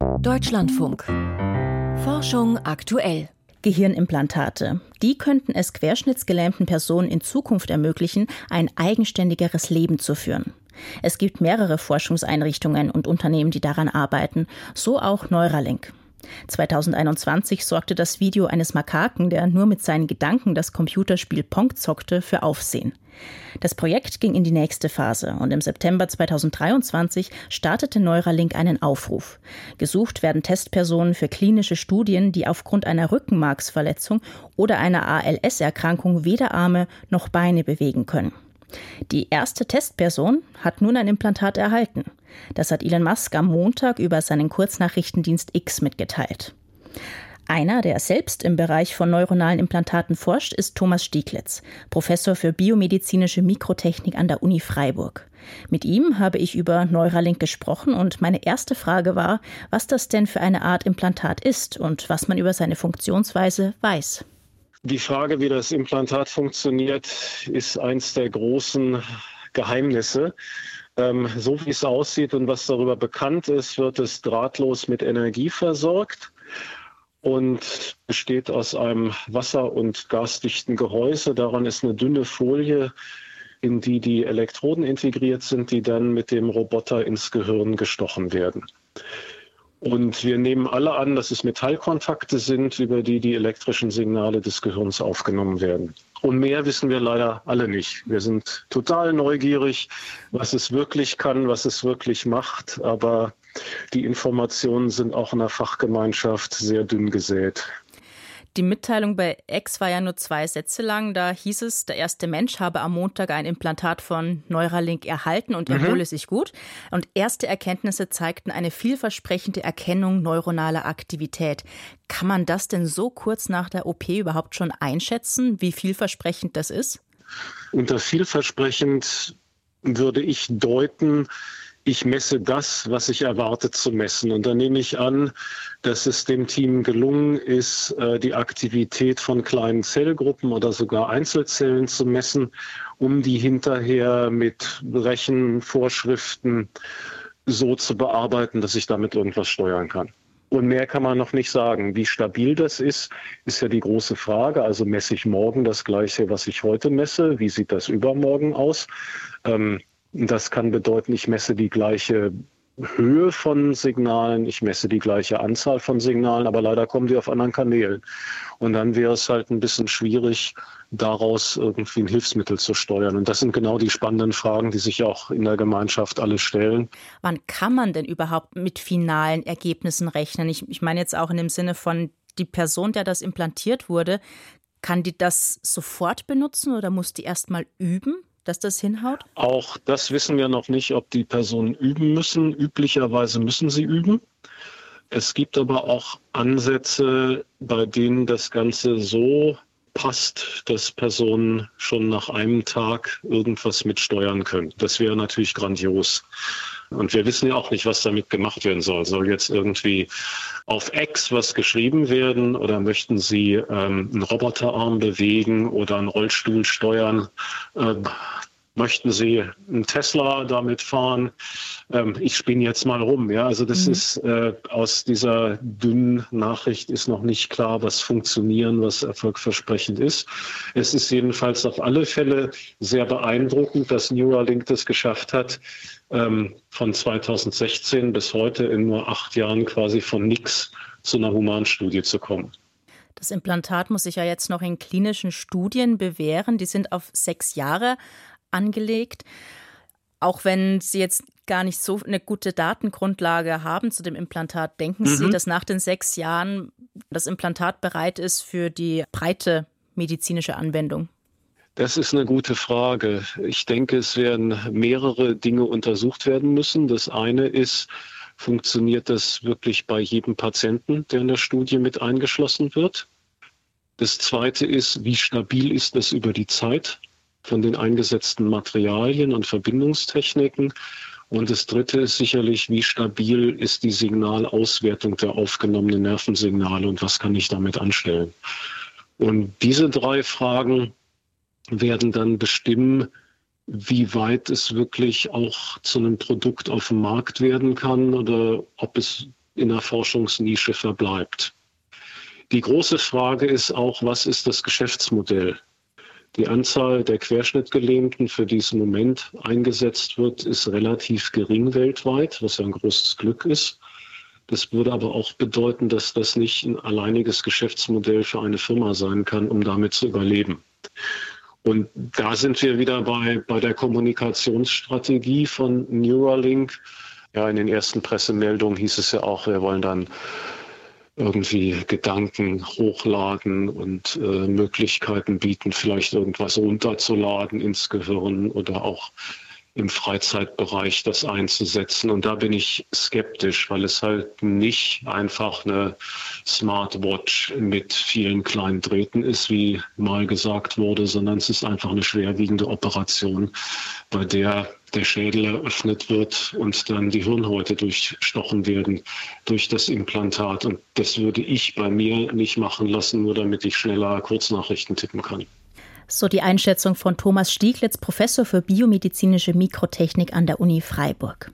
Deutschlandfunk. Forschung aktuell. Gehirnimplantate. Die könnten es querschnittsgelähmten Personen in Zukunft ermöglichen, ein eigenständigeres Leben zu führen. Es gibt mehrere Forschungseinrichtungen und Unternehmen, die daran arbeiten, so auch Neuralink. 2021 sorgte das Video eines Makaken, der nur mit seinen Gedanken das Computerspiel Pong zockte, für Aufsehen. Das Projekt ging in die nächste Phase und im September 2023 startete Neuralink einen Aufruf. Gesucht werden Testpersonen für klinische Studien, die aufgrund einer Rückenmarksverletzung oder einer ALS-Erkrankung weder Arme noch Beine bewegen können. Die erste Testperson hat nun ein Implantat erhalten. Das hat Elon Musk am Montag über seinen Kurznachrichtendienst X mitgeteilt. Einer, der selbst im Bereich von neuronalen Implantaten forscht, ist Thomas Stieglitz, Professor für biomedizinische Mikrotechnik an der Uni Freiburg. Mit ihm habe ich über Neuralink gesprochen und meine erste Frage war, was das denn für eine Art Implantat ist und was man über seine Funktionsweise weiß. Die Frage, wie das Implantat funktioniert, ist eins der großen Geheimnisse. Ähm, so wie es aussieht und was darüber bekannt ist, wird es drahtlos mit Energie versorgt und besteht aus einem wasser- und gasdichten Gehäuse. Daran ist eine dünne Folie, in die die Elektroden integriert sind, die dann mit dem Roboter ins Gehirn gestochen werden. Und wir nehmen alle an, dass es Metallkontakte sind, über die die elektrischen Signale des Gehirns aufgenommen werden. Und mehr wissen wir leider alle nicht. Wir sind total neugierig, was es wirklich kann, was es wirklich macht. Aber die Informationen sind auch in der Fachgemeinschaft sehr dünn gesät. Die Mitteilung bei X war ja nur zwei Sätze lang. Da hieß es, der erste Mensch habe am Montag ein Implantat von Neuralink erhalten und erhole mhm. sich gut. Und erste Erkenntnisse zeigten eine vielversprechende Erkennung neuronaler Aktivität. Kann man das denn so kurz nach der OP überhaupt schon einschätzen, wie vielversprechend das ist? Unter vielversprechend würde ich deuten, ich messe das, was ich erwarte zu messen. Und dann nehme ich an, dass es dem Team gelungen ist, äh, die Aktivität von kleinen Zellgruppen oder sogar Einzelzellen zu messen, um die hinterher mit Rechenvorschriften so zu bearbeiten, dass ich damit irgendwas steuern kann. Und mehr kann man noch nicht sagen. Wie stabil das ist, ist ja die große Frage. Also messe ich morgen das Gleiche, was ich heute messe? Wie sieht das übermorgen aus? Ähm, das kann bedeuten, ich messe die gleiche Höhe von Signalen, ich messe die gleiche Anzahl von Signalen, aber leider kommen die auf anderen Kanälen. Und dann wäre es halt ein bisschen schwierig, daraus irgendwie ein Hilfsmittel zu steuern. Und das sind genau die spannenden Fragen, die sich auch in der Gemeinschaft alle stellen. Wann kann man denn überhaupt mit finalen Ergebnissen rechnen? Ich, ich meine jetzt auch in dem Sinne von die Person, der das implantiert wurde, kann die das sofort benutzen oder muss die erst mal üben? Dass das hinhaut? Auch das wissen wir noch nicht, ob die Personen üben müssen. Üblicherweise müssen sie üben. Es gibt aber auch Ansätze, bei denen das Ganze so passt, dass Personen schon nach einem Tag irgendwas mitsteuern können. Das wäre natürlich grandios. Und wir wissen ja auch nicht, was damit gemacht werden soll. Soll jetzt irgendwie auf X was geschrieben werden oder möchten Sie ähm, einen Roboterarm bewegen oder einen Rollstuhl steuern? Ähm, möchten Sie einen Tesla damit fahren? Ähm, ich spinne jetzt mal rum. Ja, also das mhm. ist äh, aus dieser dünnen Nachricht ist noch nicht klar, was funktionieren, was erfolgversprechend ist. Es ist jedenfalls auf alle Fälle sehr beeindruckend, dass Neuralink das geschafft hat, ähm, von 2016 bis heute in nur acht Jahren quasi von nichts zu einer Humanstudie zu kommen. Das Implantat muss sich ja jetzt noch in klinischen Studien bewähren. Die sind auf sechs Jahre angelegt. Auch wenn Sie jetzt gar nicht so eine gute Datengrundlage haben zu dem Implantat, denken mhm. Sie, dass nach den sechs Jahren das Implantat bereit ist für die breite medizinische Anwendung? Das ist eine gute Frage. Ich denke, es werden mehrere Dinge untersucht werden müssen. Das eine ist, funktioniert das wirklich bei jedem Patienten, der in der Studie mit eingeschlossen wird? Das zweite ist, wie stabil ist das über die Zeit? Von den eingesetzten Materialien und Verbindungstechniken. Und das Dritte ist sicherlich, wie stabil ist die Signalauswertung der aufgenommenen Nervensignale und was kann ich damit anstellen. Und diese drei Fragen werden dann bestimmen, wie weit es wirklich auch zu einem Produkt auf dem Markt werden kann oder ob es in der Forschungsnische verbleibt. Die große Frage ist auch, was ist das Geschäftsmodell? Die Anzahl der Querschnittgelähmten, für die es im Moment eingesetzt wird, ist relativ gering weltweit, was ja ein großes Glück ist. Das würde aber auch bedeuten, dass das nicht ein alleiniges Geschäftsmodell für eine Firma sein kann, um damit zu überleben. Und da sind wir wieder bei, bei der Kommunikationsstrategie von Neuralink. Ja, in den ersten Pressemeldungen hieß es ja auch, wir wollen dann irgendwie Gedanken hochladen und äh, Möglichkeiten bieten, vielleicht irgendwas runterzuladen ins Gehirn oder auch im Freizeitbereich das einzusetzen. Und da bin ich skeptisch, weil es halt nicht einfach eine Smartwatch mit vielen kleinen Drähten ist, wie mal gesagt wurde, sondern es ist einfach eine schwerwiegende Operation, bei der der Schädel eröffnet wird und dann die Hirnhäute durchstochen werden durch das Implantat. Und das würde ich bei mir nicht machen lassen, nur damit ich schneller Kurznachrichten tippen kann. So die Einschätzung von Thomas Stieglitz, Professor für biomedizinische Mikrotechnik an der Uni Freiburg.